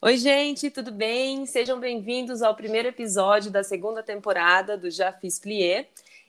Oi, gente, tudo bem? Sejam bem-vindos ao primeiro episódio da segunda temporada do Já Fiz Plié.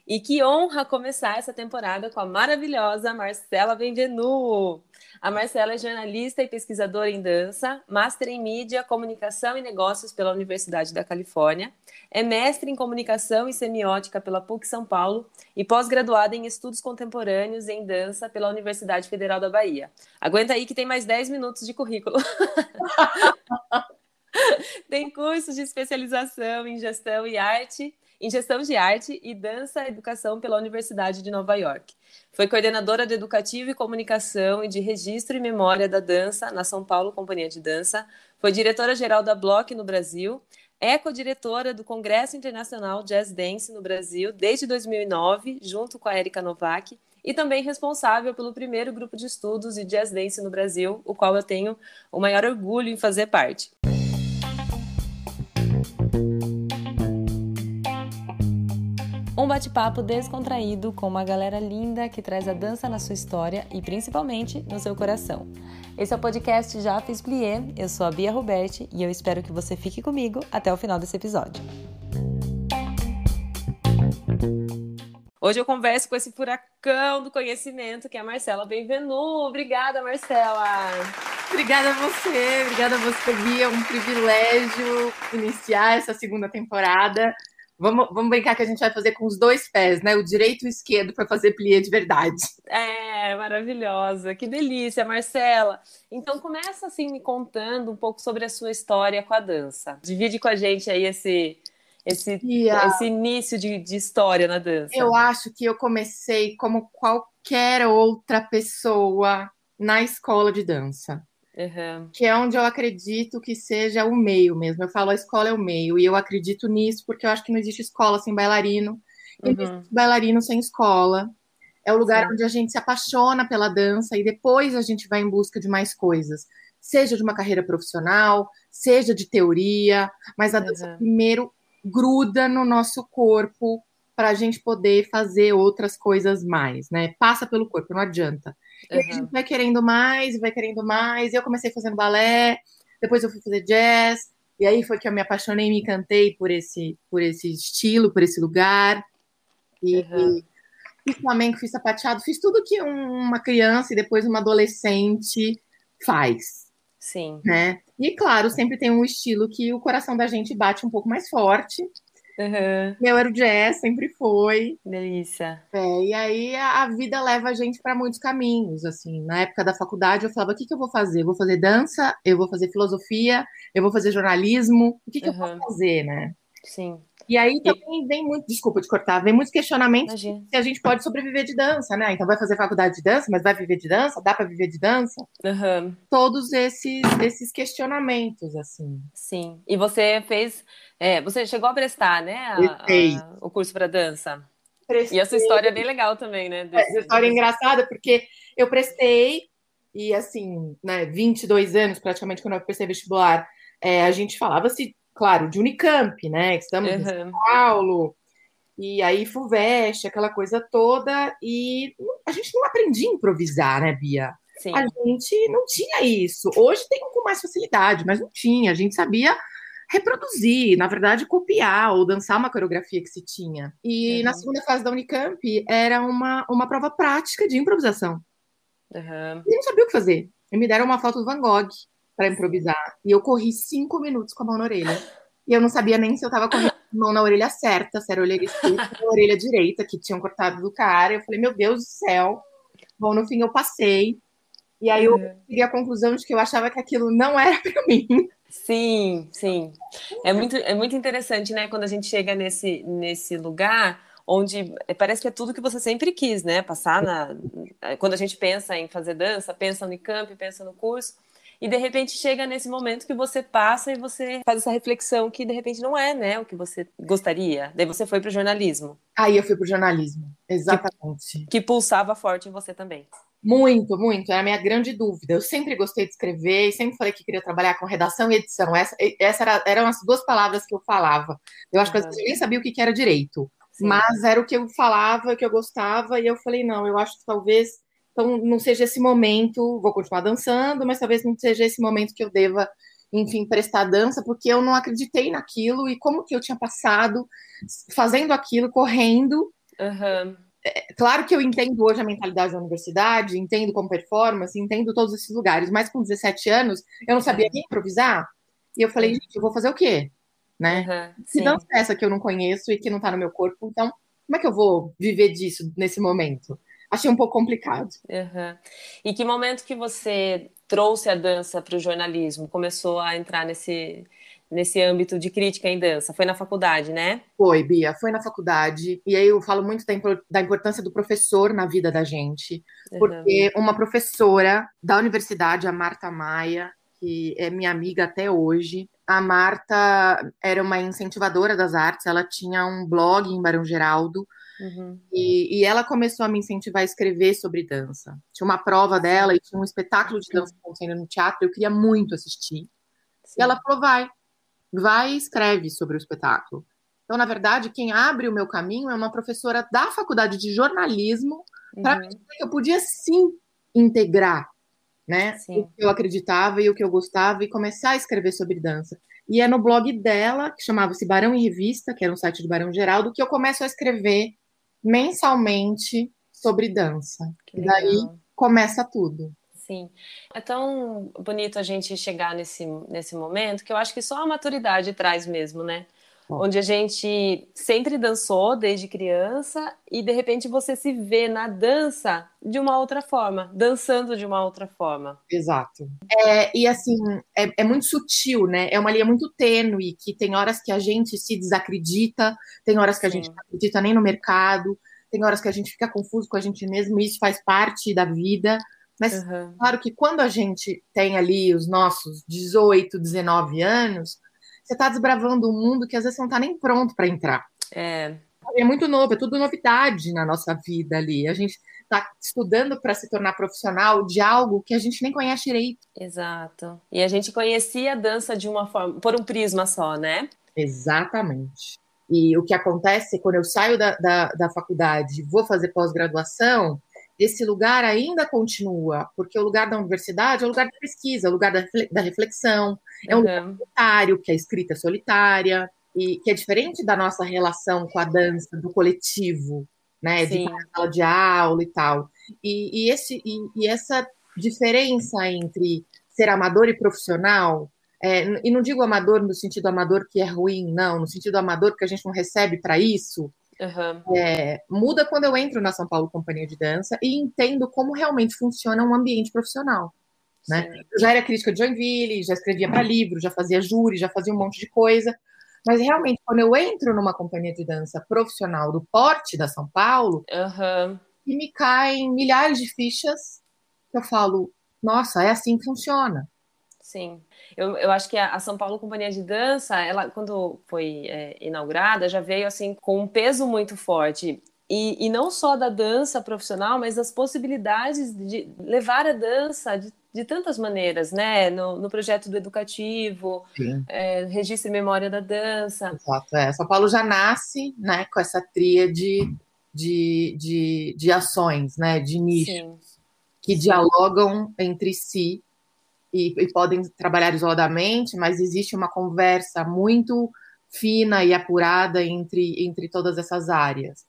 E que honra começar essa temporada com a maravilhosa Marcela Benvenu. A Marcela é jornalista e pesquisadora em dança, master em mídia, comunicação e negócios pela Universidade da Califórnia, é mestre em comunicação e semiótica pela PUC São Paulo e pós-graduada em estudos contemporâneos em dança pela Universidade Federal da Bahia. Aguenta aí que tem mais 10 minutos de currículo. tem cursos de especialização em gestão e arte em gestão de arte e dança e educação pela Universidade de Nova York. Foi coordenadora de educativo e comunicação e de registro e memória da dança na São Paulo Companhia de Dança. Foi diretora-geral da Block no Brasil. É co-diretora do Congresso Internacional Jazz Dance no Brasil desde 2009, junto com a Erika Novak, e também responsável pelo primeiro grupo de estudos de jazz dance no Brasil, o qual eu tenho o maior orgulho em fazer parte. Um bate-papo descontraído com uma galera linda que traz a dança na sua história e principalmente no seu coração. Esse é o podcast Já Fiz Plié, eu sou a Bia Roberti e eu espero que você fique comigo até o final desse episódio. Hoje eu converso com esse furacão do conhecimento que é a Marcela Benvenu. Obrigada, Marcela! Obrigada a você, obrigada a você, Bia. É um privilégio iniciar essa segunda temporada Vamos, vamos brincar que a gente vai fazer com os dois pés, né? O direito e o esquerdo para fazer plié de verdade. É, maravilhosa. Que delícia, Marcela. Então começa assim me contando um pouco sobre a sua história com a dança. Divide com a gente aí esse esse, esse início de, de história na dança. Eu acho que eu comecei como qualquer outra pessoa na escola de dança. Uhum. Que é onde eu acredito que seja o meio mesmo. Eu falo a escola é o meio, e eu acredito nisso porque eu acho que não existe escola sem bailarino, e não existe bailarino sem escola. É o lugar Sim. onde a gente se apaixona pela dança e depois a gente vai em busca de mais coisas, seja de uma carreira profissional, seja de teoria, mas a dança uhum. primeiro gruda no nosso corpo para a gente poder fazer outras coisas mais, né? Passa pelo corpo, não adianta. E a gente vai querendo mais, vai querendo mais. Eu comecei fazendo balé, depois eu fui fazer jazz, e aí foi que eu me apaixonei e me encantei por esse, por esse estilo, por esse lugar. E, uhum. e fiz flamengo, fiz sapateado, fiz tudo que uma criança e depois uma adolescente faz. Sim. Né? E claro, sempre tem um estilo que o coração da gente bate um pouco mais forte. Uhum. Meu era o jazz, sempre foi. Delícia. É, e aí a, a, vida leva a gente para muitos caminhos, assim. Na época da faculdade eu falava, o que, que eu vou fazer? Eu vou fazer dança, eu vou fazer filosofia, eu vou fazer jornalismo, o que, que uhum. eu vou fazer, né? Sim. E aí também vem muito, desculpa te cortar, vem muitos questionamentos se a gente pode sobreviver de dança, né? Então vai fazer faculdade de dança, mas vai viver de dança? Dá para viver de dança? Uhum. Todos esses, esses questionamentos, assim. Sim. E você fez, é, você chegou a prestar, né? A, a, o curso para dança. Prestei. E essa história é bem legal também, né? Desse, é, essa história é engraçada porque eu prestei e assim, né, 22 anos praticamente quando eu prestei vestibular, é, a gente falava se claro, de Unicamp, né? Estamos uhum. em São Paulo, e aí FUVEST, aquela coisa toda, e a gente não aprendia a improvisar, né, Bia? Sim. A gente não tinha isso. Hoje tem com mais facilidade, mas não tinha. A gente sabia reproduzir, na verdade, copiar ou dançar uma coreografia que se tinha. E uhum. na segunda fase da Unicamp era uma, uma prova prática de improvisação. Uhum. E eu não sabia o que fazer. E me deram uma foto do Van Gogh para improvisar. E eu corri cinco minutos com a mão na orelha. E eu não sabia nem se eu tava correndo com a mão na orelha certa, se era a orelha esquerda ou a orelha direita, que tinham cortado do cara. Eu falei, meu Deus do céu. Bom, no fim eu passei. E aí eu uhum. cheguei à conclusão de que eu achava que aquilo não era para mim. Sim, sim. É muito, é muito interessante, né? Quando a gente chega nesse, nesse lugar onde parece que é tudo que você sempre quis, né? Passar na. Quando a gente pensa em fazer dança, pensa no camp, pensa no curso e de repente chega nesse momento que você passa e você faz essa reflexão que de repente não é, né, o que você gostaria. Daí você foi para o jornalismo. Aí eu fui para o jornalismo, exatamente. Que, que, pulsava forte em você também. Muito, muito. É a minha grande dúvida. Eu sempre gostei de escrever e sempre falei que queria trabalhar com redação e edição. Essa, essa era, eram as duas palavras que eu falava. Eu acho que eu nem sabia o que era direito. Sim. Mas era o que eu falava, o que eu gostava, e eu falei, não, eu acho que talvez então, não seja esse momento, vou continuar dançando, mas talvez não seja esse momento que eu deva enfim, prestar dança, porque eu não acreditei naquilo e como que eu tinha passado fazendo aquilo, correndo. Uhum. É, claro que eu entendo hoje a mentalidade da universidade, entendo como performance, entendo todos esses lugares, mas com 17 anos eu não sabia nem improvisar. E eu falei, gente, eu vou fazer o quê? Né? Uhum, Se dança é essa que eu não conheço e que não tá no meu corpo, então como é que eu vou viver disso nesse momento? Achei um pouco complicado. Uhum. E que momento que você trouxe a dança para o jornalismo? Começou a entrar nesse, nesse âmbito de crítica em dança? Foi na faculdade, né? Foi, Bia, foi na faculdade. E aí eu falo muito da, importância do professor na vida da gente. Porque uma professora da universidade, a Marta Maia, que é minha amiga até hoje, a Marta era uma incentivadora das artes, ela tinha um blog em Barão Geraldo, uhum. e, e, ela começou a me incentivar a escrever sobre dança. Tinha uma prova dela e tinha um espetáculo de dança acontecendo no teatro, eu queria muito assistir. Sim. E ela falou: vai, vai e escreve sobre o espetáculo. Então, na verdade, quem abre o meu caminho é uma professora da faculdade de jornalismo uhum. para que eu podia sim integrar né? Sim. O que eu acreditava e o que eu gostava e começar a escrever sobre dança. E é no blog dela, que chamava-se Barão em Revista, que era um site de Barão Geraldo, que eu começo a escrever mensalmente sobre dança. e daí começa tudo. Sim. É tão bonito a gente chegar nesse, nesse momento que eu acho que só a maturidade traz mesmo, né? Onde a gente sempre dançou desde criança e de repente você se vê na dança de uma outra forma, dançando de uma outra forma. Exato. É, e assim, é, é, muito sutil, né? É uma linha muito tênue, que tem horas que a gente se desacredita, tem horas que a gente não acredita nem no mercado, tem horas que a gente fica confuso com a gente mesmo, e isso faz parte da vida. Mas, uhum. claro que quando a gente tem ali os nossos 18, 19 anos, você está desbravando um mundo que às vezes você não está nem pronto para entrar. É. É muito novo, é tudo novidade na nossa vida ali. A gente está estudando para se tornar profissional de algo que a gente nem conhece direito. Exato. E a gente conhecia a dança de uma forma, por um prisma só, né? Exatamente. E o que acontece quando eu saio da, da, da faculdade vou fazer pós-graduação, esse lugar ainda continua, porque o lugar da universidade é o lugar da pesquisa, é o lugar da reflexão, é um lugar solitário, que a escrita é solitária, e que é diferente da nossa relação com a dança, do coletivo, né? Sim. De sala de aula e tal. E, e esse, e, e, essa diferença entre ser amador e profissional, é, e não digo amador no sentido amador que é ruim, não, no sentido amador que a gente não recebe para isso, Uhum. É, muda quando eu entro na São Paulo Companhia de Dança e entendo como realmente funciona um ambiente profissional. Né? Eu já era crítica de Joinville, já escrevia para livro, já fazia júri, já fazia um monte de coisa. Mas realmente, quando eu entro numa companhia de dança profissional do porte da São Paulo, uhum. e me caem milhares de fichas, eu falo, nossa, é assim que funciona. Sim, eu, eu acho que a, a São Paulo Companhia de Dança, ela quando foi é, inaugurada, já veio assim com um peso muito forte. E, e não só da dança profissional, mas das possibilidades de levar a dança de, de tantas maneiras, né? No, no projeto do educativo, é, registro e memória da dança. Exato, é. São Paulo já nasce né, com essa tríade de, de, de ações, né? De nichos. Sim. Que Sim. dialogam entre si e, e, podem trabalhar isoladamente, mas existe uma conversa muito fina e apurada entre, entre todas essas áreas.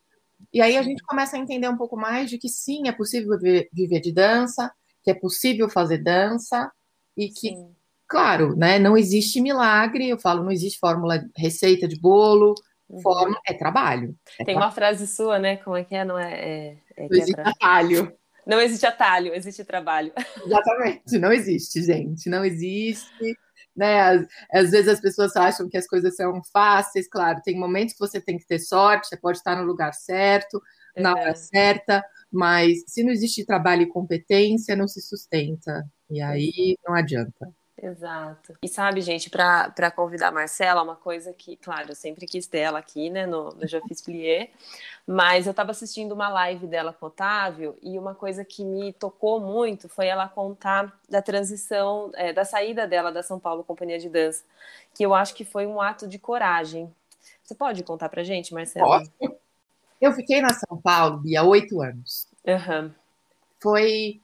E aí a gente começa a entender um pouco mais de que sim, é possível viver, de dança, que é possível fazer dança e que, sim. claro, né, não existe milagre. Eu falo, não existe fórmula, receita de bolo, uhum. fórmula é trabalho. É Tem uma frase sua, né? Como é que é? Não é? é, é não existe é atalho. Não existe atalho, existe trabalho. Exatamente, não existe, gente, não existe. Né? Às, às, vezes as pessoas acham que as coisas são fáceis, claro, tem momentos que você tem que ter sorte, você pode estar no lugar certo, na hora certa, mas se não existe trabalho e competência, não se sustenta. E aí não adianta. Exato. E sabe, gente, para convidar a Marcela, uma coisa que, claro, eu sempre quis ter ela aqui, né, no, no Já Fiz Plié, mas eu estava assistindo uma live dela com o Otávio e uma coisa que me tocou muito foi ela contar da transição, é, da saída dela da São Paulo Companhia de Dança, que eu acho que foi um ato de coragem. Você pode contar pra gente, Marcela? Posso. Eu fiquei na São Paulo há oito anos. Uhum. Foi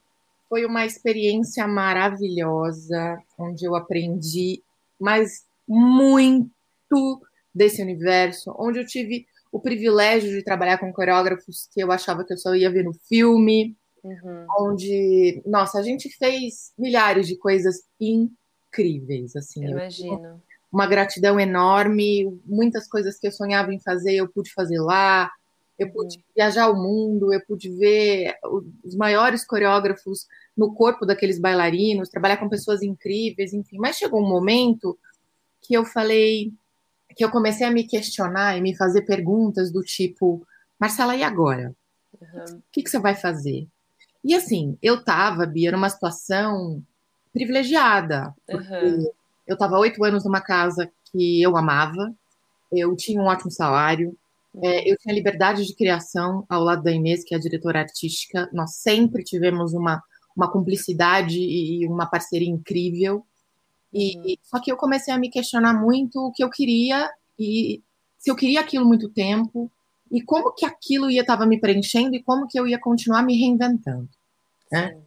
foi uma experiência maravilhosa, onde eu aprendi mas muito desse universo, onde eu tive o privilégio de trabalhar com coreógrafos que eu achava que eu só ia ver no filme, uhum. onde, nossa, a gente fez milhares de coisas incríveis, assim. Eu imagino. Uma gratidão enorme, muitas coisas que eu sonhava em fazer, eu pude fazer lá. Eu pude uhum. viajar o mundo, eu pude ver os maiores coreógrafos no corpo daqueles bailarinos, trabalhar com pessoas incríveis, enfim. Mas chegou um momento que eu falei, que eu comecei a me questionar e me fazer perguntas do tipo, Marcela, e agora? Uhum. O que, que você vai fazer? E assim, eu estava, Bia, numa situação privilegiada. Uhum. Eu estava oito anos numa casa que eu amava, eu tinha um ótimo salário, é, eu tinha liberdade de criação ao lado da Inês, que é a diretora artística. Nós sempre tivemos uma, uma cumplicidade e uma parceria incrível. E, uhum. Só que eu comecei a me questionar muito o que eu queria e se eu queria aquilo muito tempo e como que aquilo ia estava me preenchendo e como que eu ia continuar me reinventando. Né?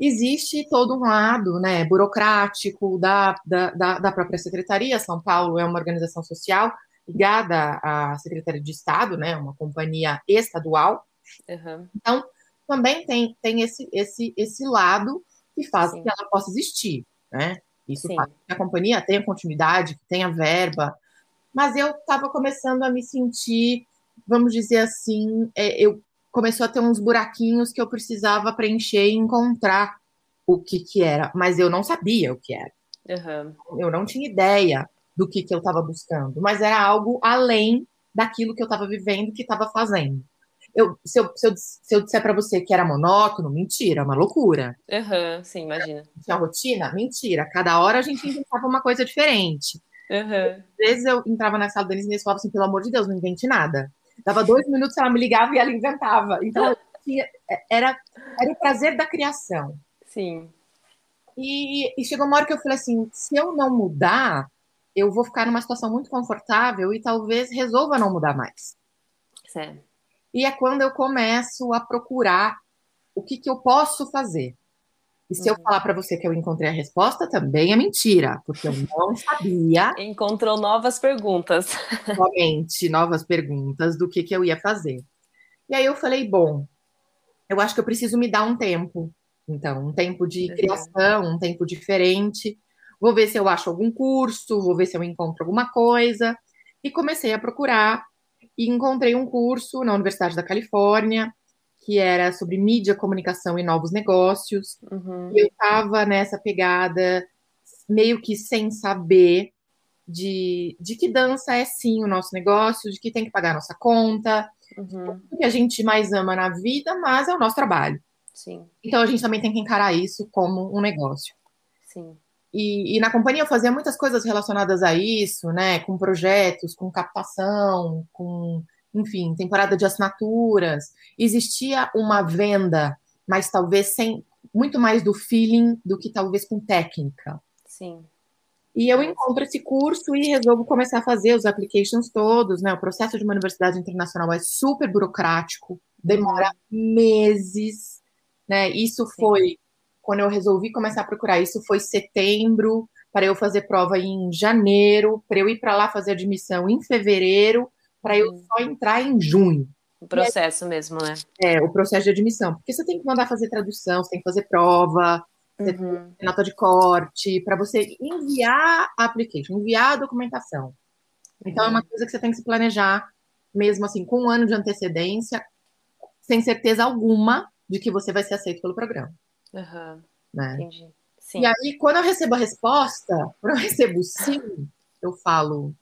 Existe todo um lado né, burocrático da, da, da própria secretaria. São Paulo é uma organização social ligada à Secretaria de Estado, né, uma companhia estadual. Uhum. Então, também tem, tem esse, esse, esse lado que faz Sim. que ela possa existir, né? Isso Sim. faz que a companhia tenha continuidade, que tenha verba. Mas eu estava começando a me sentir, vamos dizer assim, é, eu começou a ter uns buraquinhos que eu precisava preencher e encontrar o que que era, mas eu não sabia o que era. Uhum. Eu não tinha ideia do que, que eu estava buscando, mas era algo além daquilo que eu estava vivendo, que estava fazendo. Eu, se, eu, se, eu, se eu disser para você que era monótono, mentira, é uma loucura. Uhum, sim, imagina. Tinha rotina? Mentira. Cada hora a gente inventava uma coisa diferente. Uhum. Às vezes eu entrava na sala da Denise e falava assim, pelo amor de Deus, não invente nada. Dava dois minutos, ela me ligava e ela inventava. Então, tinha, era, era o prazer da criação. Sim. E, e chegou uma hora que eu falei assim, se eu não mudar, eu vou ficar numa situação muito confortável e talvez resolva não mudar mais. Certo. E é quando eu começo a procurar o que, que eu posso fazer. E se uhum. eu falar para você que eu encontrei a resposta, também é mentira, porque eu não sabia. Encontrou novas perguntas. Somente novas perguntas do que, que eu ia fazer. E aí eu falei, bom, eu acho que eu preciso me dar um tempo. Então, um tempo de uhum. criação, um tempo diferente vou ver se eu acho algum curso, vou ver se eu encontro alguma coisa. E comecei a procurar e encontrei um curso na Universidade da Califórnia que era sobre mídia, comunicação e novos negócios. Uhum. E eu estava nessa pegada meio que sem saber de, de que dança é sim o nosso negócio, de que tem que pagar a nossa conta, uhum. o que a gente mais ama na vida, mas é o nosso trabalho. Sim. Então a gente também tem que encarar isso como um negócio. Sim. E, e, na companhia eu fazia muitas coisas relacionadas a isso, né? Com projetos, com captação, com, enfim, temporada de assinaturas. Existia uma venda, mas talvez sem muito mais do feeling do que talvez com técnica. Sim. E eu encontro esse curso e resolvo começar a fazer os applications todos, né? O processo de uma universidade internacional é super burocrático, demora uhum. meses, né? Isso foi quando eu resolvi começar a procurar. Isso foi setembro, para eu fazer prova em janeiro, para eu ir para lá fazer admissão em fevereiro, para eu uhum. só entrar em junho. O processo aí, mesmo, né? É, o processo de admissão. Porque você tem que mandar fazer tradução, você tem que fazer prova, uhum. nota de corte, para você enviar a application, enviar a documentação. Então, uhum. é uma uhum. coisa que você tem que se planejar, mesmo assim, com um ano de antecedência, sem certeza alguma de que você vai ser aceito pelo programa. Uhum. Né? Entendi. Sim. E aí, quando eu recebo a resposta, quando eu recebo sim, eu falo,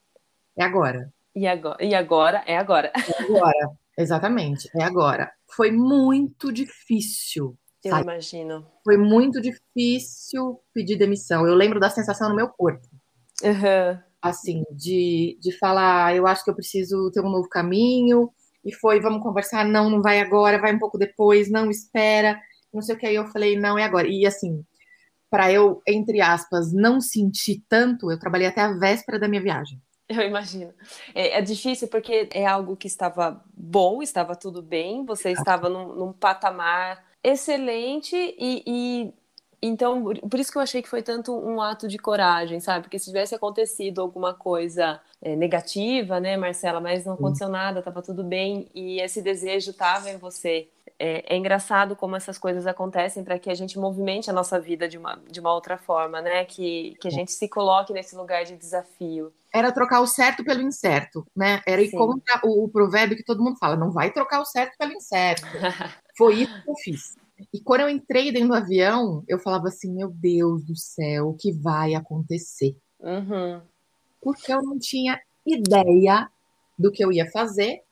é agora. E agora? E agora? É agora. É agora, exatamente, é agora. Foi muito difícil. Eu sabe? imagino. Foi muito difícil pedir demissão. Eu lembro da sensação no meu corpo. Uhum. Assim, de, de falar, eu acho que eu preciso ter um novo caminho. E foi, vamos conversar. Não, não vai agora, vai um pouco depois. Não, espera não sei o que. Aí eu falei, não, é agora. E assim, para eu, entre aspas, não sentir tanto, eu trabalhei até a véspera da minha viagem. Eu imagino. É, é, difícil porque é algo que estava bom, estava tudo bem, você estava num, num patamar excelente e, e então, por isso que eu achei que foi tanto um ato de coragem, sabe? Porque se tivesse acontecido alguma coisa é, negativa, né, Marcela, mas não aconteceu nada, estava tudo bem e esse desejo estava em você. É, é, engraçado como essas coisas acontecem para que a gente movimente a nossa vida de uma, de uma outra forma, né? Que, que a gente se coloque nesse lugar de desafio. Era trocar o certo pelo incerto, né? Era ir Sim. contra o, o provérbio que todo mundo fala: não vai trocar o certo pelo incerto. Foi isso que eu fiz. E quando eu entrei dentro do avião, eu falava assim: meu Deus do céu, o que vai acontecer? Uhum. Porque eu não tinha ideia do que eu ia fazer,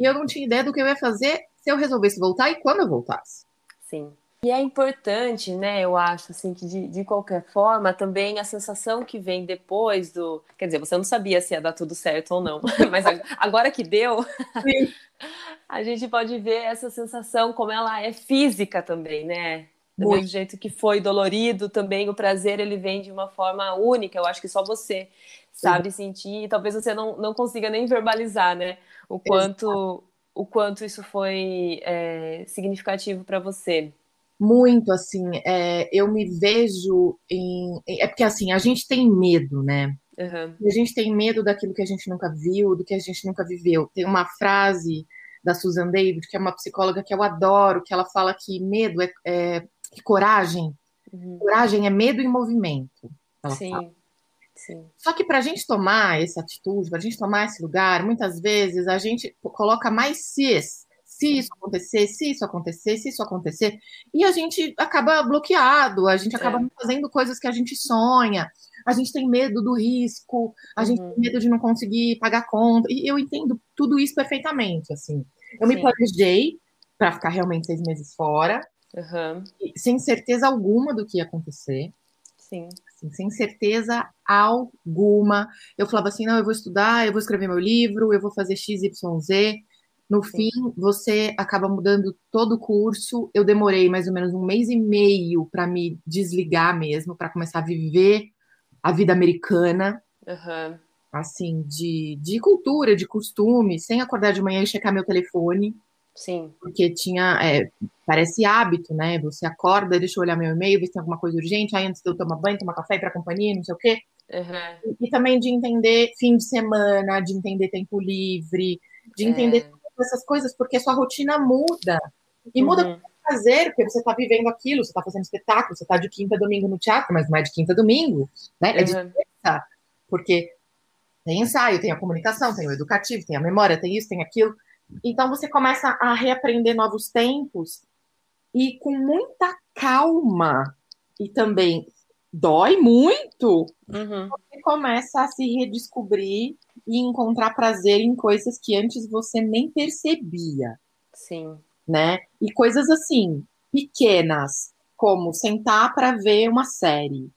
e eu não tinha ideia do que eu ia fazer se eu resolvesse voltar e quando eu voltasse. Sim. E é importante, né, eu acho, assim, que de, de qualquer forma, também a sensação que vem depois do. Quer dizer, você não sabia se ia dar tudo certo ou não, mas agora que deu, a gente pode ver essa sensação como ela é física também, né? Do mesmo jeito que foi dolorido, também o prazer ele vem de uma forma única. Eu acho que só você sabe Sim. sentir, e talvez você não, não consiga nem verbalizar, né? O quanto, o quanto isso foi é, significativo para você. Muito, assim, é, eu me vejo em. É porque, assim, a gente tem medo, né? Uhum. A gente tem medo daquilo que a gente nunca viu, do que a gente nunca viveu. Tem uma frase da Susan David, que é uma psicóloga que eu adoro, que ela fala que medo é, é que coragem. Uhum. Coragem é medo em movimento. Sim. Fala. Sim. Só que para a gente tomar essa atitude, para a gente tomar esse lugar, muitas vezes a gente coloca mais cis. Se isso acontecer, se isso acontecer, se isso acontecer, e a gente acaba bloqueado, a gente acaba é. fazendo coisas que a gente sonha, a gente tem medo do risco, a uhum. gente tem medo de não conseguir pagar conta, e eu entendo tudo isso perfeitamente, assim. Eu Sim. me planejei para ficar realmente seis meses fora, uhum. sem certeza alguma do que ia acontecer. Sim assim, sem certeza alguma. Eu falava assim: não, eu vou estudar, eu vou escrever meu livro, eu vou fazer XYZ. No Sim. fim, você acaba mudando todo o curso. Eu demorei mais ou menos um mês e meio para me desligar mesmo, para começar a viver a vida americana. Uhum. Assim, de, de cultura, de costume, sem acordar de manhã e checar meu telefone. Sim. Porque tinha, é, parece hábito, né? Você acorda, deixa eu olhar meu e-mail, ver se tem alguma coisa urgente, aí antes de eu tomar banho, tomar café, ir pra companhia, não sei o quê. Uhum. E, e, também de entender fim de semana, de entender tempo livre, de é. entender essas coisas, porque a sua rotina muda. E uhum. muda com prazer, porque você está vivendo aquilo, você está fazendo espetáculo, você está de quinta a domingo no teatro, mas não é de quinta a domingo, né? É de terça, porque tem ensaio, tem a comunicação, tem o educativo, tem a memória, tem isso, tem aquilo. Então você começa a reaprender novos tempos e com muita calma e também dói muito, uhum. você começa a se redescobrir e encontrar prazer em coisas que antes você nem percebia. Sim. Né? E coisas assim, pequenas, como sentar para ver uma série,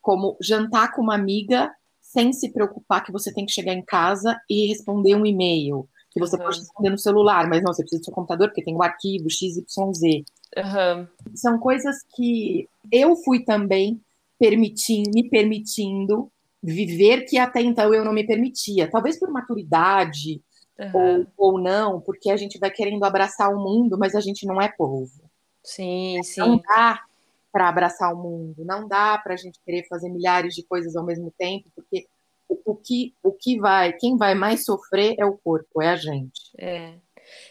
como jantar com uma amiga sem se preocupar que você tem que chegar em casa e responder um e-mail, que você uhum. pode responder no celular, mas não, você precisa do seu computador, porque tem o arquivo XYZ. Uhum. São coisas que eu fui também permitindo, me permitindo viver que até então eu não me permitia. Talvez por maturidade uhum. ou, ou não, porque a gente vai querendo abraçar o mundo, mas a gente não é povo. Sim, sim. Não dá para abraçar o mundo, não dá para a gente querer fazer milhares de coisas ao mesmo tempo, porque o que, o que vai, quem vai mais sofrer é o corpo, é a gente. É.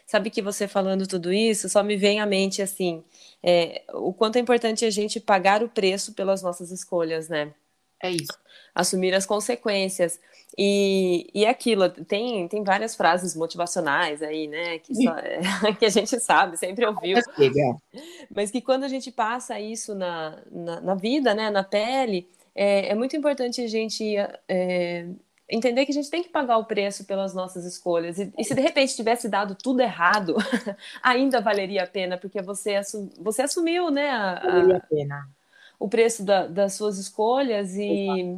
Sabe que você falando tudo isso, só me vem à mente assim, é, o quanto é importante a gente pagar o preço pelas nossas escolhas, né? É isso. Assumir as consequências. E, e aquilo, tem, tem várias frases motivacionais aí, né? Que, só, é, que a gente sabe, sempre ouviu. Mas que quando a gente passa isso na, na, na vida, né? Na pele, é, é muito importante a gente é, entender que a gente tem que pagar o preço pelas nossas escolhas. E, e se de repente tivesse dado tudo errado, ainda valeria a pena, porque você, assumiu, você assumiu né, a, a pena. o preço da, das suas escolhas e.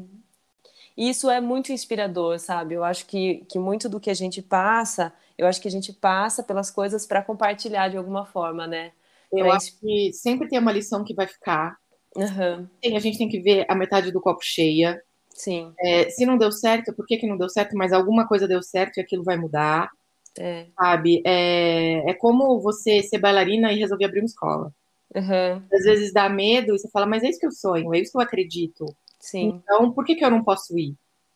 isso é muito inspirador, sabe? Eu acho que, que muito do que a gente passa, eu acho que a gente passa pelas coisas para compartilhar de alguma forma, né? Eu acho que sempre tem uma lição que vai ficar Uhum. a gente tem que ver a metade do copo cheia. Sim. É, se não deu certo, por que, que não deu certo? Mas alguma coisa deu certo e aquilo vai mudar. É. Sabe? É, é como você ser bailarina e resolver abrir uma escola. Uhum. Às vezes dá medo e você fala, mas é isso que eu sonho, é isso que eu acredito. Sim. Então, por que, que eu não posso ir?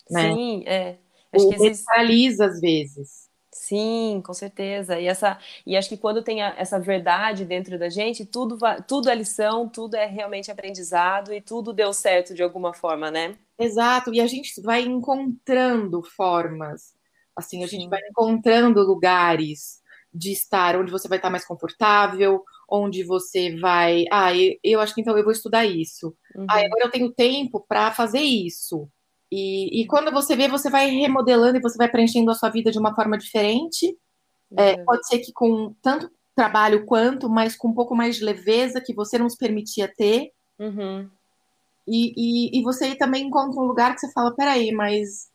Né? Sim, é. Acho Ou que existe... às vezes. Sim, com certeza. E essa e acho que quando tem a, essa verdade dentro da gente, tudo tudo é lição, tudo é realmente aprendizado e tudo deu certo de alguma forma, né? Exato. E a gente vai encontrando formas. Assim, a Sim. gente vai encontrando lugares de estar onde você vai estar mais confortável, onde você vai, ah, eu, eu acho que então eu vou estudar isso. Uhum. Ah, agora eu tenho tempo para fazer isso. E, e, quando você vê, você vai remodelando e você vai preenchendo a sua vida de uma forma diferente. É, uhum. Pode ser que com tanto trabalho quanto, mas com um pouco mais de leveza que você não se permitia ter. Uhum. E, e, e, você também encontra um lugar que você fala, peraí, mas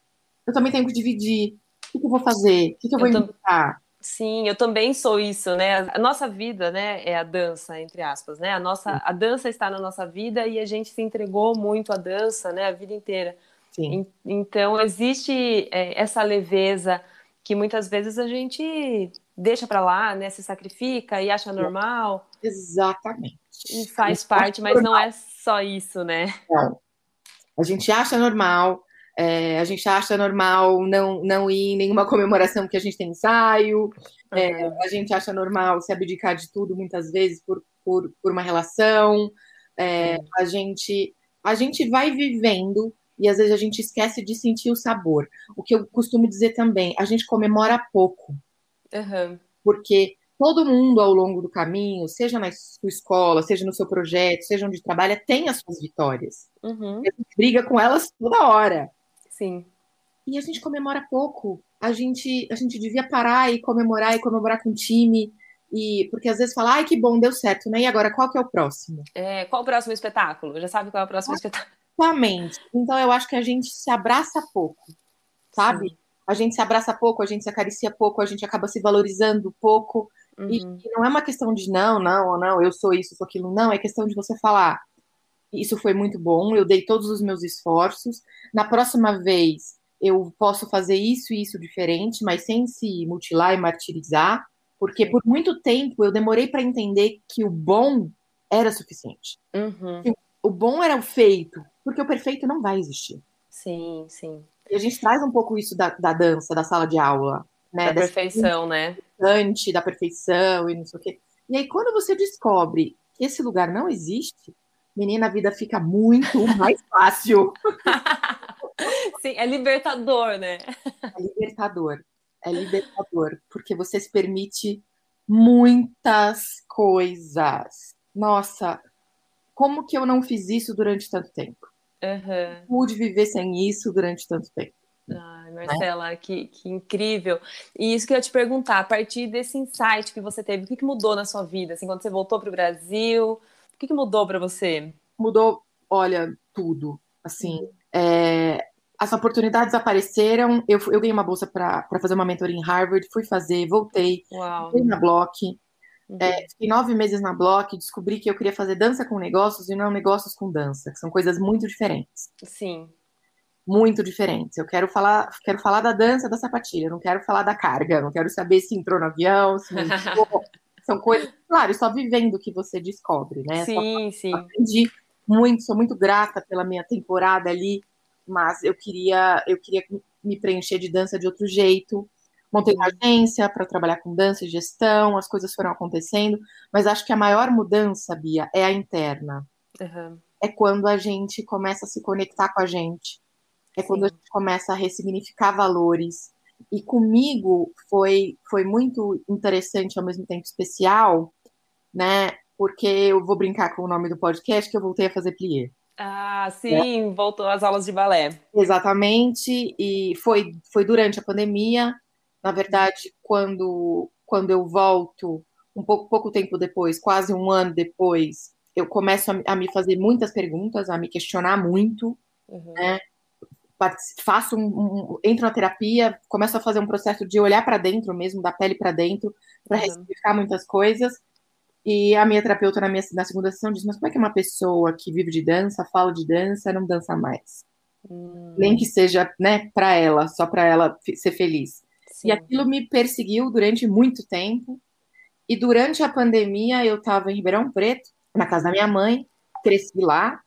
eu também tenho que dividir. O que, que eu vou fazer? O que, que eu vou eu inventar? Sim, eu também sou isso, né? A nossa vida, né, é a dança, entre aspas, né? A nossa, a dança está na nossa vida e a gente se entregou muito à dança, né, a vida inteira. Sim. Então existe é, essa leveza que muitas vezes a gente deixa para lá, né, se sacrifica e acha normal. Exatamente. E faz parte, mas não é só isso, né? Não. A gente acha normal, é, a gente acha normal não, não ir em nenhuma comemoração que a gente tem ensaio. É, a gente acha normal se abdicar de tudo muitas vezes por, por, por uma relação. É, a, gente, a gente vai vivendo e às vezes a gente esquece de sentir o sabor. O que eu costumo dizer também, a gente comemora pouco. Uhum. Porque todo mundo ao longo do caminho, seja na sua escola, seja no seu projeto, seja onde trabalha, tem as suas vitórias. Uhum. A gente briga com elas toda hora. Sim. E a gente comemora pouco. A gente, a gente devia parar e comemorar e comemorar com o time. E, porque às vezes fala, ai, que bom, deu certo, né? E agora, qual que é o próximo? É, qual o próximo espetáculo? Já sabe qual é o próximo espetáculo? Exatamente. Então eu acho que a gente se abraça pouco, sabe? Sim. A gente se abraça pouco, a gente se acaricia pouco, a gente acaba se valorizando pouco. Uhum. E, e, não é uma questão de não, não, não, eu sou isso, sou aquilo. Não, é questão de você falar, isso foi muito bom, eu dei todos os meus esforços. Na próxima vez eu posso fazer isso e isso diferente, mas sem se mutilar e martirizar, porque por muito tempo eu demorei para entender que o bom era suficiente. Uhum. O bom era o feito, porque o perfeito não vai existir. Sim, sim. E a gente traz um pouco isso da, da dança, da sala de aula, né? Da perfeição, né? Da perfeição e não sei o quê. E aí, quando você descobre que esse lugar não existe, menina, a vida fica muito mais fácil. Sim, é libertador, né? É libertador. É libertador, porque você se permite muitas coisas. Nossa, como que eu não fiz isso durante tanto tempo? Uhum. Pude viver sem isso durante tanto tempo. Ai, Marcela, né? que, que incrível. E isso que eu ia te perguntar, a partir desse insight que você teve, o que, que mudou na sua vida? Assim, quando você voltou para o Brasil, que, que mudou para você? Mudou, olha, tudo. Assim, é, as oportunidades apareceram. Eu, eu ganhei uma bolsa para fazer uma mentoria em Harvard, fui fazer, voltei, Uau. fui na Block. Uhum. É, fiquei nove meses na Block, descobri que eu queria fazer dança com negócios e não negócios com dança, que são coisas muito diferentes. Sim. Muito diferentes. Eu quero falar, quero falar da dança da sapatilha, não quero falar da carga, não quero saber se entrou no avião, se não entrou. São coisas, claro, só vivendo que você descobre, né? Sim, só, sim. Aprendi muito, sou muito grata pela minha temporada ali, mas eu queria, eu queria me preencher de dança de outro jeito. Montei uma agência para trabalhar com dança e gestão, as coisas foram acontecendo, mas acho que a maior mudança, Bia, é a interna. Uhum. É quando a gente começa a se conectar com a gente. É Sim. quando a gente começa a ressignificar valores, e comigo foi, foi muito interessante, ao mesmo tempo especial, né? Porque eu vou brincar com o nome do podcast, que eu voltei a fazer plié. Ah, sim, é. voltou às aulas de balé. Exatamente, e foi, foi durante a pandemia. Na verdade, quando, quando eu volto, um pouco, pouco tempo depois, quase um ano depois, eu começo a, a me fazer muitas perguntas, a me questionar muito, uhum. né? faço um, um, entro na terapia, começo a fazer um processo de olhar para dentro mesmo, da pele para dentro, para uhum. ressignificar muitas coisas. E a minha terapeuta na, minha, na segunda sessão disse: Mas como é que uma pessoa que vive de dança, fala de dança, não dança mais? Hum. Nem que seja né, para ela, só para ela ser feliz. Sim. E aquilo me perseguiu durante muito tempo. E durante a pandemia, eu estava em Ribeirão Preto, na casa da minha mãe, cresci lá,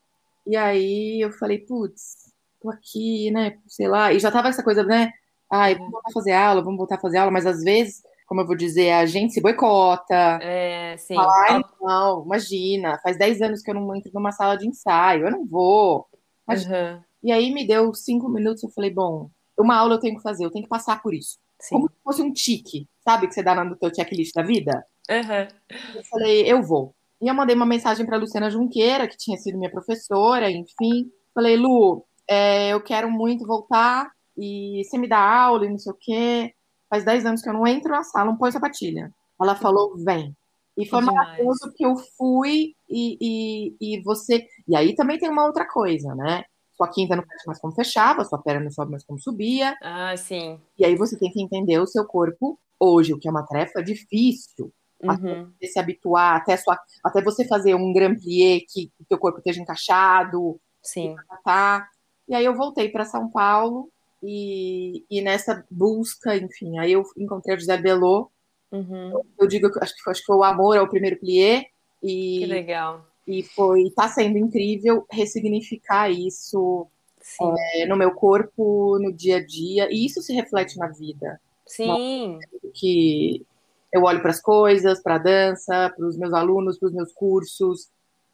e aí eu falei, putz, tô aqui, né, sei lá, e já tava essa coisa, né, ai, vamos voltar a fazer aula, vamos voltar a fazer aula, mas às vezes, como eu vou dizer, a gente se boicota. É, sim. Fala, não, imagina, faz 10 anos que eu não entro numa sala de ensaio, eu não vou. Uhum. E aí me deu cinco minutos, eu falei, bom, uma aula eu tenho que fazer, eu tenho que passar por isso. Sim. Como se fosse um tique, sabe, que você dá no teu checklist da vida? Uhum. Eu falei, eu vou. E eu mandei uma mensagem para Luciana Junqueira, que tinha sido minha professora, enfim. Falei, Lu, é, eu quero muito voltar e você me dá aula e não sei o quê. Faz 10 anos que eu não entro na sala, não põe sapatilha. Ela falou, vem. E foi maravilhoso que eu fui e, e, e você. E aí também tem uma outra coisa, né? Sua quinta não fecha mais como fechava, sua perna não sobe mais como subia. Ah, sim. E aí você tem que entender o seu corpo hoje, o que é uma tarefa difícil. Uhum. Até você se habituar, até, sua, até você fazer um grand plié que o seu corpo esteja encaixado. Sim. Tá. E aí eu voltei para São Paulo e, e nessa busca, enfim, aí eu encontrei a Gisele Belô. Uhum. Eu digo que acho que, acho que foi o amor ao primeiro plié. E, que legal. E foi, tá sendo incrível ressignificar isso é, no meu corpo, no dia a dia. E isso se reflete na vida. Sim. Que eu olho para as coisas, para a dança, para os meus alunos, para os meus cursos,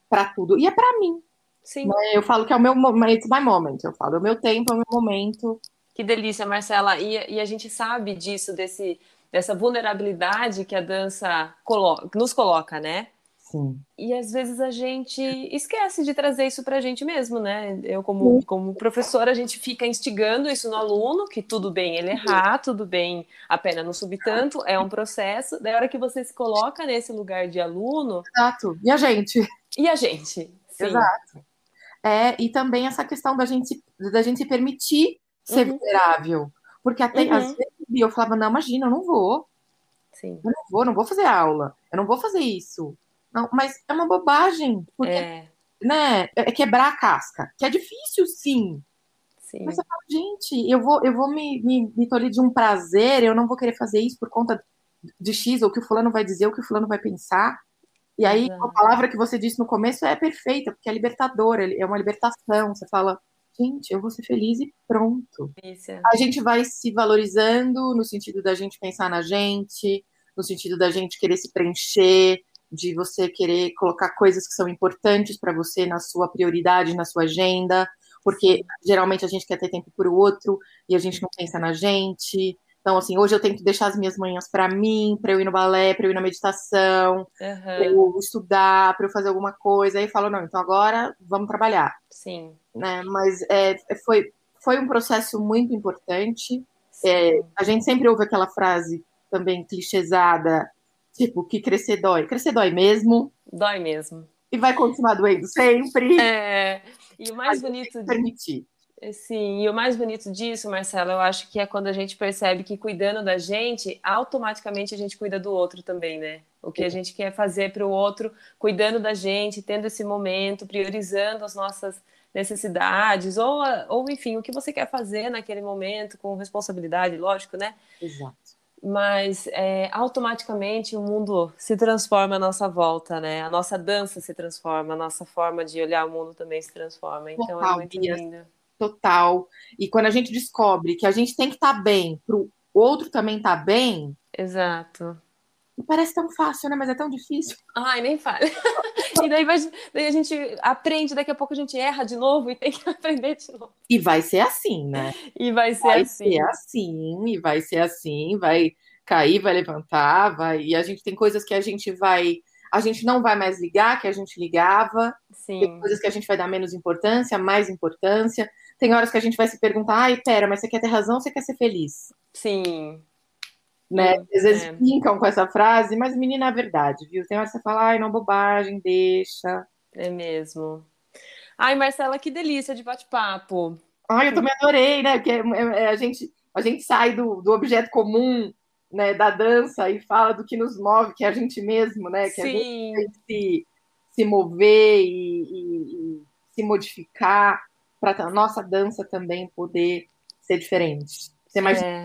para tudo. E é para mim. Sim. Né? Eu falo que é o meu momento, my moment. Eu falo, é o meu tempo, é o meu momento. Que delícia, Marcela. E, e a gente sabe disso, desse, dessa vulnerabilidade que a dança colo nos coloca, né? Sim. E às vezes a gente esquece de trazer isso para a gente mesmo, né? Eu, como, como professora, a gente fica instigando isso no aluno, que tudo bem ele errar, tudo bem a pena não subir tanto, é um processo. Da hora que você se coloca nesse lugar de aluno. Exato. E a gente? E a gente? Sim. Exato. É, e também essa questão da gente, da gente se permitir ser uhum. vulnerável. Porque até uhum. às vezes eu falava, não, imagina, eu não vou. Sim. Eu não vou, não vou fazer aula, eu não vou fazer isso. Não, mas é uma bobagem, porque é. Né, é quebrar a casca, que é difícil, sim. sim. Mas você fala, gente, eu vou, eu vou me, me, me tolir de um prazer, eu não vou querer fazer isso por conta de X, ou o que o fulano vai dizer, ou o que o fulano vai pensar. E aí, a palavra que você disse no começo é perfeita, porque é libertadora, é uma libertação. Você fala, gente, eu vou ser feliz e pronto. Isso. A gente vai se valorizando no sentido da gente pensar na gente, no sentido da gente querer se preencher, de você querer colocar coisas que são importantes para você na sua prioridade, na sua agenda, porque geralmente a gente quer ter tempo para o outro e a gente não pensa na gente. Então, assim, hoje eu tento deixar as minhas manhãs para mim, para eu ir no balé, para eu ir na meditação, uhum. para eu estudar, para eu fazer alguma coisa. Aí eu falo, não, então agora vamos trabalhar. Sim. Né? Mas é, foi, foi um processo muito importante. É, a gente sempre ouve aquela frase também clichêsada, Tipo, que crescer dói. Crescer dói mesmo. Dói mesmo. E vai continuar doendo sempre. É. E o mais bonito. Permitir. Sim, e o mais bonito disso, Marcela, eu acho que é quando a gente percebe que cuidando da gente, automaticamente a gente cuida do outro também, né? O que a gente quer fazer para o outro, cuidando da gente, tendo esse momento, priorizando as nossas necessidades, ou, ou enfim, o que você quer fazer naquele momento, com responsabilidade, lógico, né? Exato mas é, automaticamente o mundo se transforma à nossa volta, né? A nossa dança se transforma, a nossa forma de olhar o mundo também se transforma. Então é Total, é muito lindo. Total. E quando a gente descobre que a gente tem que estar tá bem para o outro também estar tá bem. Exato. Parece tão fácil, né? Mas é tão difícil. Ai, nem fale. e daí, vai, daí a gente aprende, daqui a pouco a gente erra de novo e tem que aprender de novo. E vai ser assim, né? E vai ser vai assim. Vai ser assim, e vai ser assim, vai cair, vai levantar, vai. E a gente tem coisas que a gente vai. A gente não vai mais ligar, que a gente ligava. Sim. Tem coisas que a gente vai dar menos importância, mais importância. Tem horas que a gente vai se perguntar, ai, pera, mas você quer ter razão ou você quer ser feliz? Sim né? Às vezes é. brincam com essa frase, mas menina é verdade, viu? Tem hora que você fala, ai, não, bobagem, deixa. É mesmo. Ai, Marcela, que delícia de bate-papo. Ai, eu também adorei, né? Porque é, é, a, gente, a gente sai do, do objeto comum, né, da dança e fala do que nos move, que é a gente mesmo, né? Que Sim. a gente se, se mover e, e, e se modificar para a nossa dança também poder ser diferente, ser mais é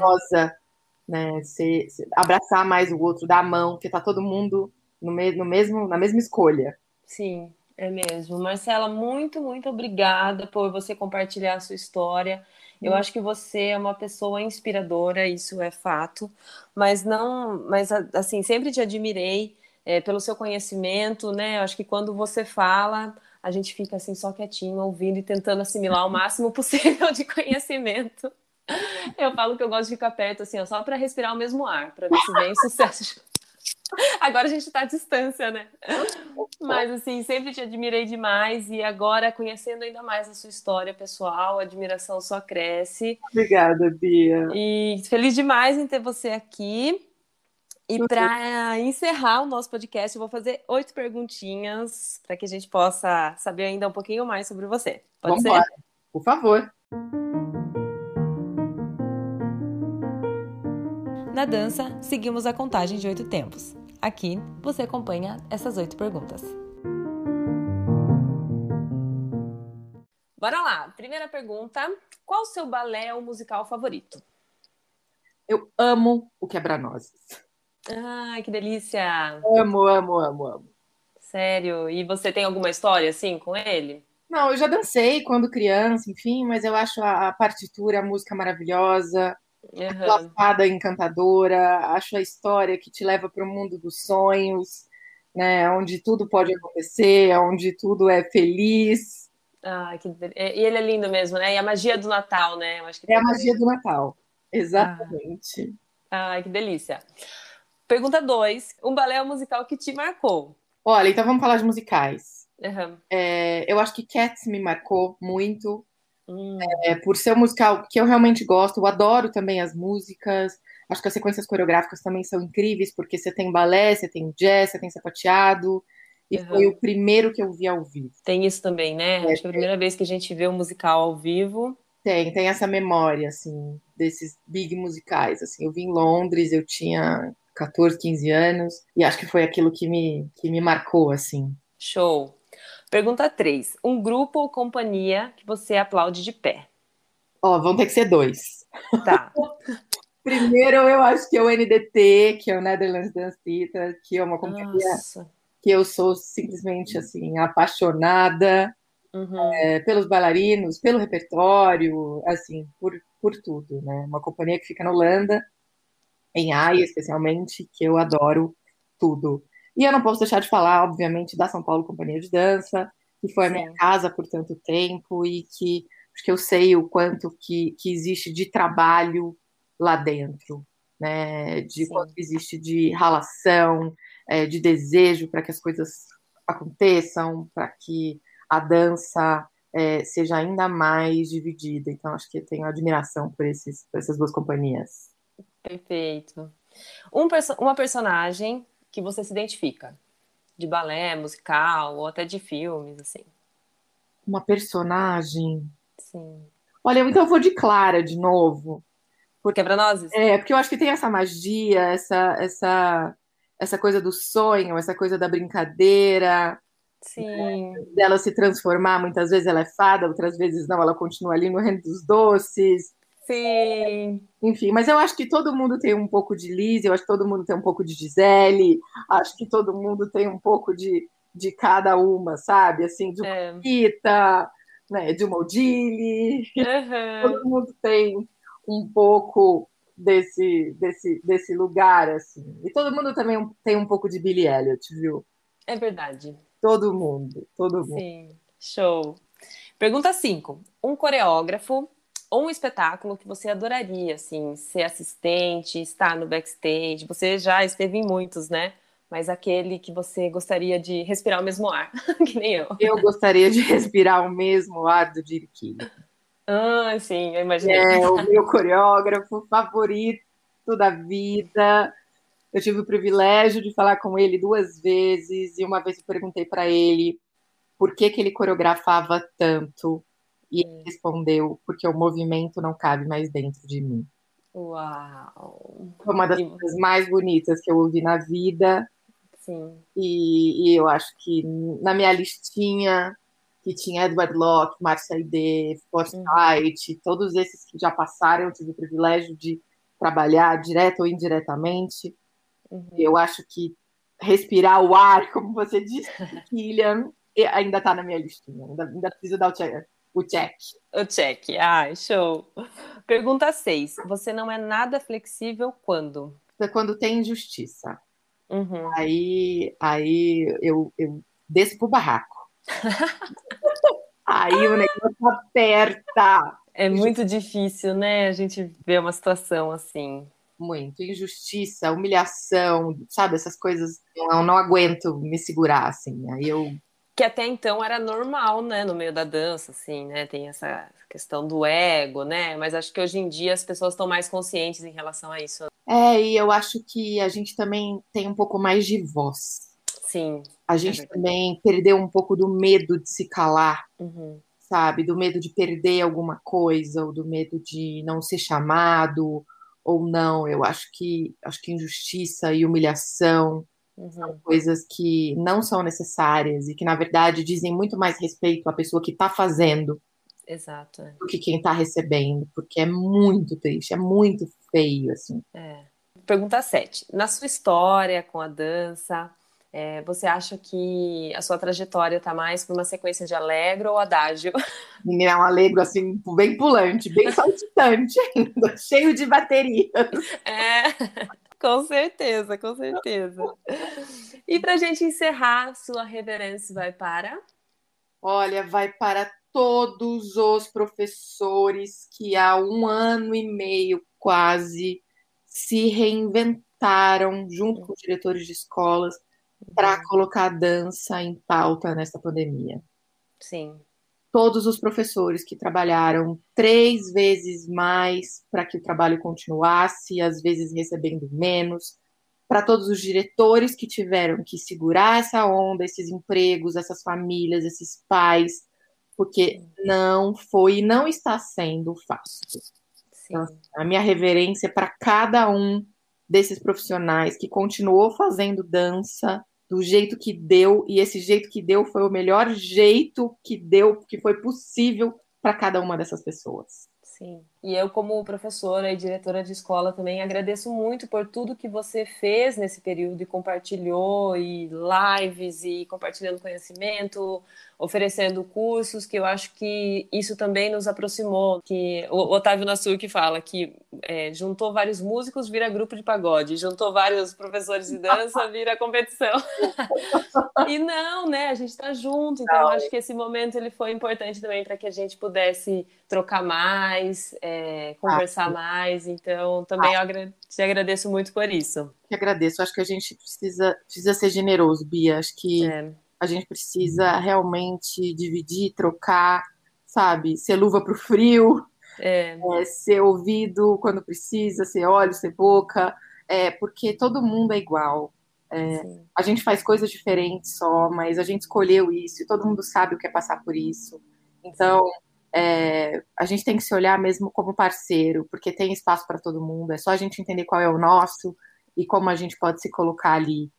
né? Se, se, abraçar mais o outro, dar a mão, porque tá todo mundo no, me, no mesmo, na mesma escolha. Sim, é mesmo. Marcela, muito, muito obrigada por você compartilhar a sua história. Eu hum. acho que você é uma pessoa inspiradora, isso é fato, mas não, mas assim, sempre te admirei é, pelo seu conhecimento, né? Eu acho que quando você fala, a gente fica assim só quietinho, ouvindo e tentando assimilar o máximo possível de conhecimento. Eu falo que eu gosto de ficar perto, assim, ó, só para respirar o mesmo ar, para ver se vem sucesso. Agora a gente está à distância, né? Mas, assim, sempre te admirei demais e agora, conhecendo ainda mais a sua história pessoal, a admiração só cresce. Obrigada, Bia. E feliz demais em ter você aqui. E para encerrar o nosso podcast, eu vou fazer oito perguntinhas para que a gente possa saber ainda um pouquinho mais sobre você. Pode Vamos ser? Embora. Por favor. Na dança, seguimos a contagem de oito tempos. Aqui, você acompanha essas oito perguntas. Bora lá! Primeira pergunta: qual o seu balé ou musical favorito? Eu amo o Quebra-Nozes. Ai, que delícia! Amo, amo, amo, amo. Sério? E você tem alguma história assim com ele? Não, eu já dancei quando criança, enfim, mas eu acho a, partitura, a música maravilhosa, uhum. a encantadora, acho a história que te leva para o mundo dos sonhos, né, onde tudo pode acontecer, onde tudo é feliz. Ah, que... E ele é lindo mesmo, né? E a magia do Natal, né? é a magia do Natal, exatamente. Ah. Ai, que delícia. Pergunta 2. Um balé musical que te marcou? Olha, então vamos falar de musicais. Uhum. É, eu acho que Cats me marcou muito. Hum. É, por ser um musical que eu realmente gosto, eu adoro também as músicas. Acho que as sequências coreográficas também são incríveis, porque você tem balé, você tem jazz, você tem sapateado. E uhum. foi o primeiro que eu vi ao vivo. Tem isso também, né? É, Acho que é a primeira vez que a gente vê um musical ao vivo. Tem, tem essa memória, assim, desses big musicais. Assim, eu vi em Londres, eu tinha 14, 15 anos, e acho que foi aquilo que me, que me marcou, assim. Show. Pergunta 3. Um grupo ou companhia que você aplaude de pé? Ó, oh, vão ter que ser dois. Tá. Primeiro, eu acho que é o NDT, que é o Netherlands Dance Theater, que é uma companhia Nossa. que eu sou simplesmente, assim, apaixonada uhum. é, pelos bailarinos, pelo repertório, assim, por, por tudo, né? Uma companhia que fica na Holanda, em Haia, especialmente, que eu adoro tudo. E eu não posso deixar de falar, obviamente, da São Paulo Companhia de Dança, que foi a minha Sim. casa por tanto tempo e que porque eu sei o quanto que, que existe de trabalho lá dentro, né? De Sim. quanto existe de ralação, é, de desejo para que as coisas aconteçam, para que a dança é, seja ainda mais dividida. Então, acho que eu tenho admiração por, esses, por essas duas companhias. Perfeito. Um perso uma personagem que você se identifica, de balé, musical ou até de filmes, assim. Uma personagem? Sim. Olha, então eu vou de Clara de novo. Por Quebra-Nozes? É, porque eu acho que tem essa magia, essa, essa, essa coisa do sonho, essa coisa da brincadeira. Sim. Né? Dela se transformar, muitas vezes ela é fada, outras vezes não, ela continua ali no reino dos doces. Sim. Enfim, mas eu acho que todo mundo tem um pouco de Liz, eu acho que todo mundo tem um pouco de Gisele, acho que todo mundo tem um pouco de, de cada uma, sabe? Assim, de uma é. Rita, né, de uma Odile. Uhum. Todo mundo tem um pouco desse, desse, desse lugar, assim. E todo mundo também tem um pouco de Billy Elliot, viu? É verdade. Todo mundo, todo mundo. Sim, show. Pergunta 5. Um coreógrafo ou um espetáculo que você adoraria, assim, ser assistente, estar no backstage. Você já esteve em muitos, né? Mas aquele que você gostaria de respirar o mesmo ar, que nem eu. Eu gostaria de respirar o mesmo ar do Dirk. Ah, sim, eu imaginei. É o meu coreógrafo favorito da vida. Eu tive o privilégio de falar com ele duas vezes e uma vez eu perguntei para ele por que, que ele coreografava tanto e ele respondeu: porque o movimento não cabe mais dentro de mim. Uau! Foi uma das coisas mais bonitas que eu ouvi na vida. Sim. E, e eu acho que na minha listinha, que tinha Edward Locke, Marcia Aide, Forsyth, uhum. todos esses que já passaram, eu tive o privilégio de trabalhar direto ou indiretamente. Uhum. Eu acho que respirar o ar, como você disse, Killian, ainda está na minha listinha. Ainda, ainda preciso dar o check. O check. O check. Ai, show. Pergunta 6. Você não é nada flexível quando? É quando tem injustiça. Uhum. Aí, aí eu, eu desço pro barraco. aí o negócio aperta. É muito difícil, né? A gente vê uma situação assim. Muito. Injustiça, humilhação, sabe? Essas coisas. Eu não aguento me segurar, assim. Aí eu. Que até então era normal, né? No meio da dança, assim, né? Tem essa questão do ego, né? Mas acho que hoje em dia as pessoas estão mais conscientes em relação a isso. É, e eu acho que a gente também tem um pouco mais de voz. Sim. A gente é também perdeu um pouco do medo de se calar. Uhum sabe? Do medo de perder alguma coisa, ou do medo de não ser chamado, ou não. Eu acho que acho que injustiça e humilhação uhum. são coisas que não são necessárias e que, na verdade, dizem muito mais respeito à pessoa que está fazendo. Exato. É. Do que quem está recebendo, porque é muito triste, é muito feio, assim. É. Pergunta 7. Na sua história com a dança, é, você acha que a sua trajetória está mais para uma sequência de alegro ou adágio? É um alegro, assim, bem pulante, bem saltitante ainda, cheio de baterias. É, com certeza, com certeza. E para a gente encerrar, sua reverência vai para? Olha, vai para todos os professores que há um ano e meio quase se reinventaram junto com os diretores de escolas para colocar a dança em pauta nessa pandemia. Sim. Todos os professores que trabalharam três vezes mais para que o trabalho continuasse, às vezes recebendo menos, para todos os diretores que tiveram que segurar essa onda, esses empregos, essas famílias, esses pais, porque não foi e não está sendo fácil. Então, a minha reverência para cada um desses profissionais que continuou fazendo dança do jeito que deu, e esse jeito que deu foi o melhor jeito que deu, que foi possível para cada uma dessas pessoas. Sim. E eu, como professora e diretora de escola, também agradeço muito por tudo que você fez nesse período e compartilhou, e lives, e compartilhando conhecimento, oferecendo cursos, que eu acho que isso também nos aproximou. Que o Otávio Nassur que fala que é, juntou vários músicos, vira grupo de pagode, juntou vários professores de dança, vira competição. e não, né? A gente está junto, então eu acho que esse momento ele foi importante também para que a gente pudesse trocar mais, é, conversar ah, mais. Então, também ah. eu te agradeço muito por isso. Eu agradeço. Acho que a gente precisa, precisa ser generoso, Bia. Acho que é a gente precisa realmente dividir, trocar, sabe? Ser luva para o frio, é. É, ser ouvido quando precisa, ser olho, ser boca, é, porque todo mundo é igual. É, a gente faz coisas diferentes só, mas a gente escolheu isso e todo mundo sabe o que é passar por isso. Então, é, a gente tem que se olhar mesmo como parceiro, porque tem espaço para todo mundo. É só a gente entender qual é o nosso e como a gente pode se colocar ali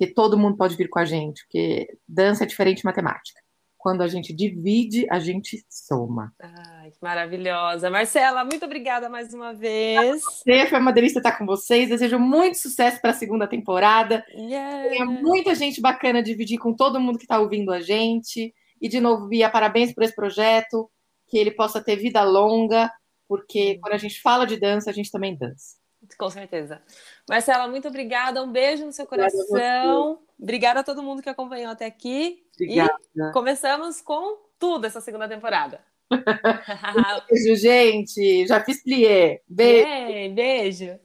porque todo mundo pode vir com a gente, porque dança é diferente de matemática. Quando a gente divide, a gente soma. Ai, que maravilhosa. Marcela, muito obrigada mais uma vez. Você, foi uma delícia estar com vocês. Desejo muito sucesso para a segunda temporada. Yeah. Tenha muita gente bacana dividir com todo mundo que está ouvindo a gente. E, de novo, Bia, parabéns por esse projeto. Que ele possa ter vida longa, porque quando a gente fala de dança, a gente também dança. Com certeza. Marcela, muito obrigada. Um beijo no seu coração. Obrigada a todo mundo que acompanhou até aqui. Obrigada. E começamos com tudo essa segunda temporada. beijo, gente. Já fiz plié. Beijo. beijo.